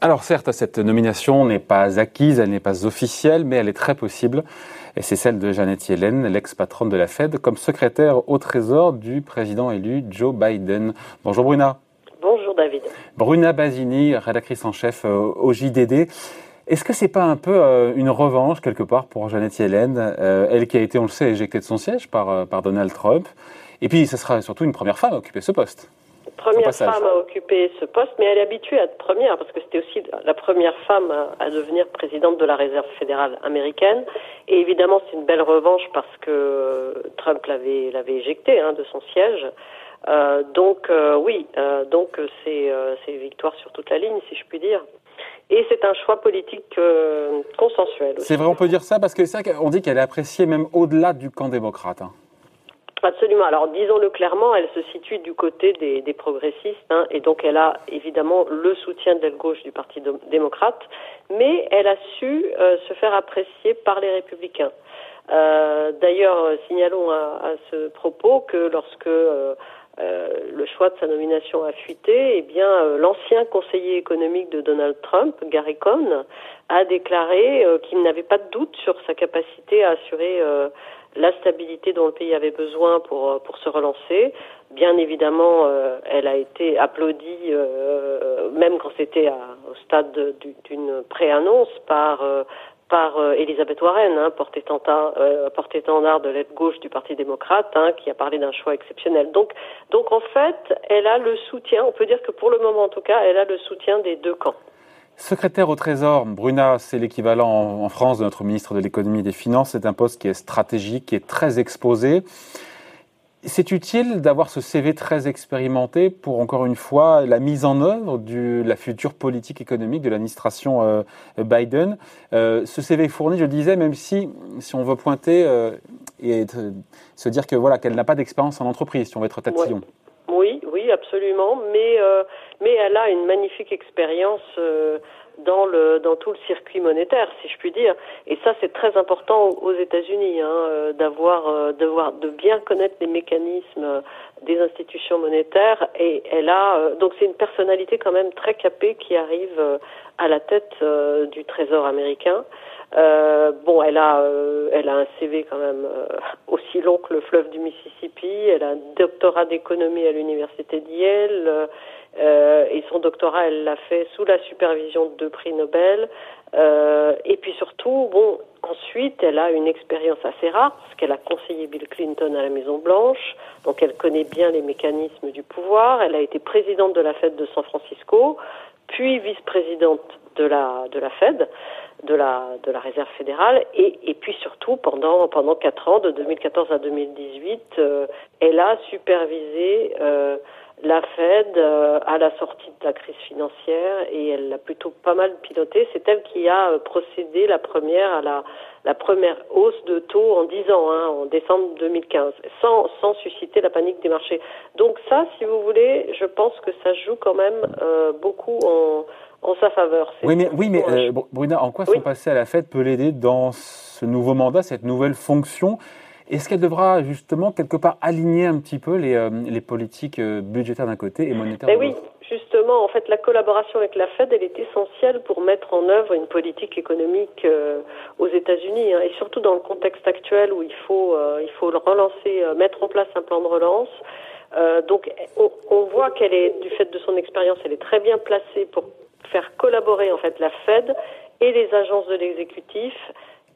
Alors certes, cette nomination n'est pas acquise, elle n'est pas officielle, mais elle est très possible. Et c'est celle de Janet Yellen, l'ex-patronne de la Fed, comme secrétaire au Trésor du président élu Joe Biden. Bonjour Bruna. Bonjour David. Bruna Basini, rédactrice en chef euh, au JDD. Est-ce que c'est pas un peu euh, une revanche quelque part pour Janet Yellen, euh, elle qui a été, on le sait, éjectée de son siège par, par Donald Trump Et puis, ce sera surtout une première femme à occuper ce poste première femme à occuper ce poste, mais elle est habituée à être première parce que c'était aussi la première femme à, devenir présidente de la Réserve fédérale américaine. Et évidemment, c'est une belle revanche parce que Trump l'avait l'avait éjectée hein, de son siège. Euh, donc euh, oui, euh, donc c'est c'est une victoire sur toute la ligne, si je puis dire. Et c'est un choix politique consensuel. C'est vrai, on peut dire ça parce que c'est on dit qu'elle est appréciée même au-delà du camp démocrate. Hein. Absolument. Alors disons-le clairement, elle se situe du côté des, des progressistes hein, et donc elle a évidemment le soutien de l'aile gauche du Parti démocrate, mais elle a su euh, se faire apprécier par les républicains. Euh, D'ailleurs, signalons à, à, ce propos que lorsque euh, euh le choix de sa nomination a fuité, eh bien euh, l'ancien conseiller économique de Donald Trump, Gary Cohn, a déclaré qu'il n'avait pas de doute sur sa capacité à assurer la stabilité dont le pays avait besoin pour, euh, pour se relancer. Bien évidemment, euh, elle a été applaudie, euh, même quand c'était au stade d'une pré-annonce, par, par Elisabeth Warren, hein, porte-étendard de l'aide gauche du Parti démocrate, hein, qui a parlé d'un choix exceptionnel. Donc, donc en fait, elle a le soutien, on peut dire que pour le moment en tout cas, elle a le soutien des deux camps. Secrétaire au Trésor, Bruna, c'est l'équivalent en France de notre ministre de l'économie et des finances. C'est un poste qui est stratégique, qui est très exposé. C'est utile d'avoir ce CV très expérimenté pour, encore une fois, la mise en œuvre de la future politique économique de l'administration euh, Biden. Euh, ce CV fourni, je disais, même si, si on veut pointer euh, et se dire que voilà qu'elle n'a pas d'expérience en entreprise, si on veut être tatillon. Oui, oui, absolument. Mais, mais elle a une magnifique expérience dans le dans tout le circuit monétaire, si je puis dire. Et ça, c'est très important aux États-Unis, hein, euh, d'avoir, d'avoir, de bien connaître les mécanismes des institutions monétaires. Et elle a donc c'est une personnalité quand même très capée qui arrive à la tête du Trésor américain. Euh, bon, elle a, euh, elle a un CV quand même euh, aussi long que le fleuve du Mississippi. Elle a un doctorat d'économie à l'université d'Yale et son doctorat, elle l'a fait sous la supervision de deux prix Nobel. et puis surtout, bon, ensuite, elle a une expérience assez rare parce qu'elle a conseillé Bill Clinton à la Maison Blanche, donc elle connaît bien les mécanismes du pouvoir. Elle a été présidente de la Fed de San Francisco, puis vice-présidente de la de la Fed de la de la réserve fédérale. Et, et puis surtout pendant pendant quatre ans de 2014 à 2018 euh, elle a supervisé euh, la Fed euh, à la sortie de la crise financière et elle l'a plutôt pas mal piloté c'est elle qui a euh, procédé la première à la la première hausse de taux en dix ans hein, en décembre 2015 sans sans susciter la panique des marchés. Donc ça si vous voulez je pense que ça joue quand même beaucoup en en sa faveur. Oui, mais, oui, mais euh, Bruna, en quoi son passé à la fête peut l'aider dans ce nouveau mandat, cette nouvelle fonction? Est-ce qu'elle devra justement quelque part aligner un petit peu les, euh, les politiques euh, budgétaires d'un côté et monétaires de l'autre? Oui, justement, en fait, la collaboration avec la Fed, elle est essentielle pour mettre en œuvre une politique économique aux États-Unis, hein, et surtout dans le contexte actuel où il faut, il faut relancer, mettre en place un plan de relance. donc, on, on voit qu'elle est, du fait de son expérience, elle est très bien placée pour faire collaborer en fait la Fed et les agences de l'exécutif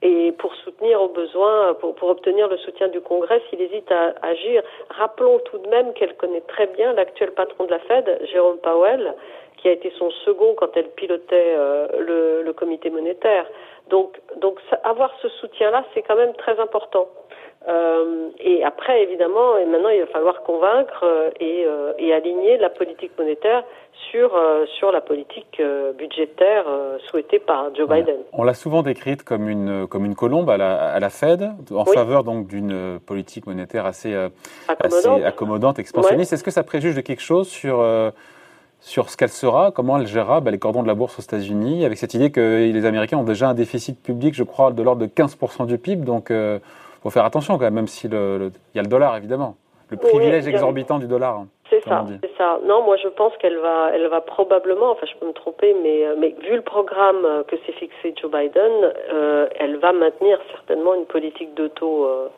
et pour soutenir au besoin, pour, pour, obtenir le soutien du Congrès s'il hésite à, agir. Rappelons tout de même qu'elle connaît très bien l'actuel patron de la Fed, Jérôme Powell, qui a été son second quand elle pilotait euh, le, le, comité monétaire. Donc, donc avoir ce soutien-là, c'est quand même très important. Euh, et après, évidemment, et maintenant, il va falloir convaincre euh, et, euh, et, aligner la politique monétaire sur, sur la politique budgétaire souhaitée par Joe Biden. On l'a souvent décrite comme une, comme une colombe à la, à la Fed, en faveur donc d'une politique monétaire assez accommodante, assez accommodante expansionniste. Est-ce que ça préjuge de quelque chose sur sur ce qu'elle sera, comment elle gérera bah, les cordons de la bourse aux États-Unis, avec cette idée que les Américains ont déjà un déficit public, je crois, de l'ordre de 15% du PIB, donc faut faire attention quand même, même s'il y a le dollar évidemment. le privilège exorbitant du dollar. Hein, c'est ça, c'est ça. Non, moi je pense qu'elle va, elle va probablement, enfin je peux me tromper, mais, euh, mais vu le programme euh, que s'est fixé Joe Biden, euh, elle va maintenir certainement une politique de taux, euh,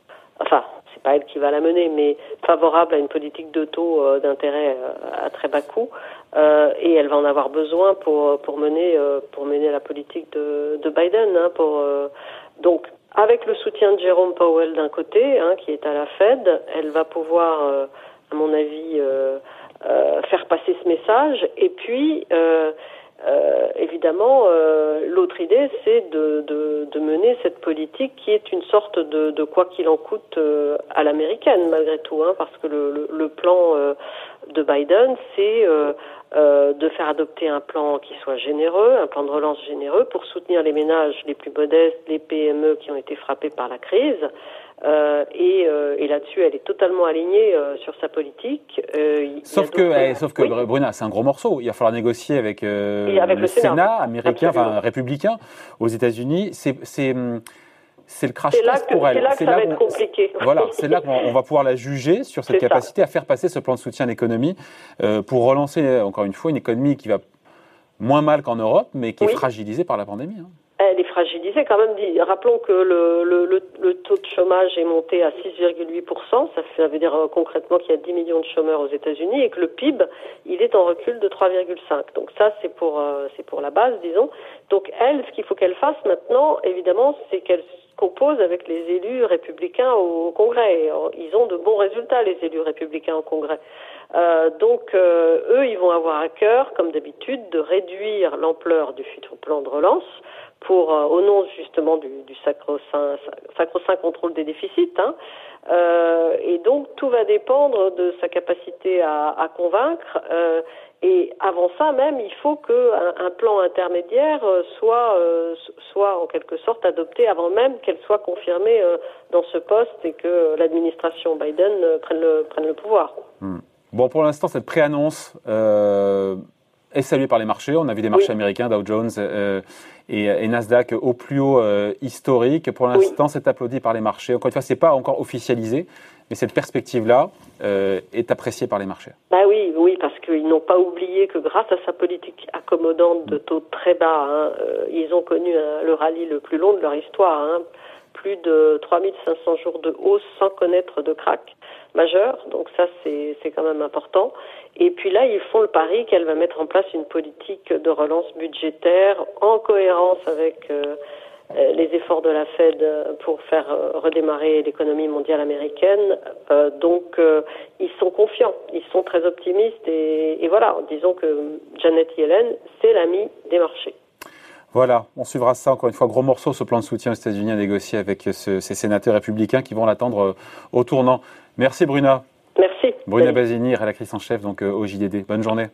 enfin c'est pas elle qui va la mener, mais favorable à une politique de taux d'intérêt à très bas coût, et elle va en avoir besoin pour pour mener pour mener la politique de, de Biden, hein, donc avec le soutien de Jérôme Powell d'un côté, hein, qui est à la Fed, elle va pouvoir, euh, à mon avis, euh, euh, faire passer ce message. Et puis, évidemment, l'autre idée, c'est de, mener cette politique qui est une sorte de, quoi qu'il en coûte à l'américaine, malgré tout, hein, parce que le, plan de Biden, c'est euh, de faire adopter un plan qui soit généreux, un plan de relance généreux pour soutenir les ménages les plus modestes, les PME qui ont été frappés par la crise. Euh, et, euh, et là-dessus, elle est totalement alignée euh, sur sa politique. Sauf, que, eh, sauf que, Bruna, c'est un gros morceau. Il va falloir négocier avec, avec le, Sénat, américain, enfin républicain, aux États-Unis. C'est hum, c'est le crash test pour elle. C'est là que ça va être compliqué. Voilà, c'est là qu'on va pouvoir la juger sur cette capacité à faire passer ce plan de soutien à l'économie pour relancer, encore une fois, une économie qui va moins mal qu'en Europe, mais qui est fragilisée par la pandémie. Hein. Elle est fragilisée quand même. Rappelons que le, le, le, taux de chômage est monté à 6,8%. Ça, ça veut dire euh, concrètement qu'il y a 10 millions de chômeurs aux États-Unis et que le PIB, il est en recul de 3,5. Donc ça, c'est pour, euh, c'est pour la base, disons. Donc elle, ce qu'il faut qu'elle fasse maintenant, évidemment, c'est qu'elle compose avec les élus républicains au Congrès. Ils ont de bons résultats, les élus républicains au Congrès. Euh, donc, euh, eux, ils vont avoir à cœur, comme d'habitude, de réduire l'ampleur du futur plan de relance pour, euh, au nom justement du, sacro-saint, contrôle des déficits. Hein. Euh, et donc, tout va dépendre de sa capacité à, convaincre et avant ça même, il faut qu'un un plan intermédiaire euh, soit, euh, soit en quelque sorte adopté avant même qu'elle soit confirmée euh, dans ce poste et que l'administration Biden prenne le, prenne le pouvoir. Hmm. Bon, pour l'instant, cette préannonce est saluée par les marchés. On a vu des marchés américains, Dow Jones et, Nasdaq au plus haut historique. Pour l'instant, c'est applaudi par les marchés. Encore une fois, c'est pas encore officialisé, mais cette perspective-là est appréciée par les marchés. Bah oui, oui, parce qu'ils n'ont pas oublié que grâce à sa politique accommodante de taux très bas, hein, euh, ils ont connu le rallye le plus long de leur histoire, hein, plus de 3500 jours de hausse sans connaître de crack majeur, donc ça c'est quand même important. Et puis là, ils font le pari qu'elle va mettre en place une politique de relance budgétaire en cohérence avec euh, euh, les efforts de la Fed pour faire euh, redémarrer l'économie mondiale américaine. donc, ils sont confiants, ils sont très optimistes et, voilà, disons que Janet Yellen, c'est l'ami des marchés. Voilà, on suivra ça encore une fois. Gros morceau, ce plan de soutien aux États-Unis à négocier avec ces sénateurs républicains qui vont l'attendre au tournant. Merci Bruna. Merci. Bruna Basini, rédactrice en chef donc au JDD. Bonne journée.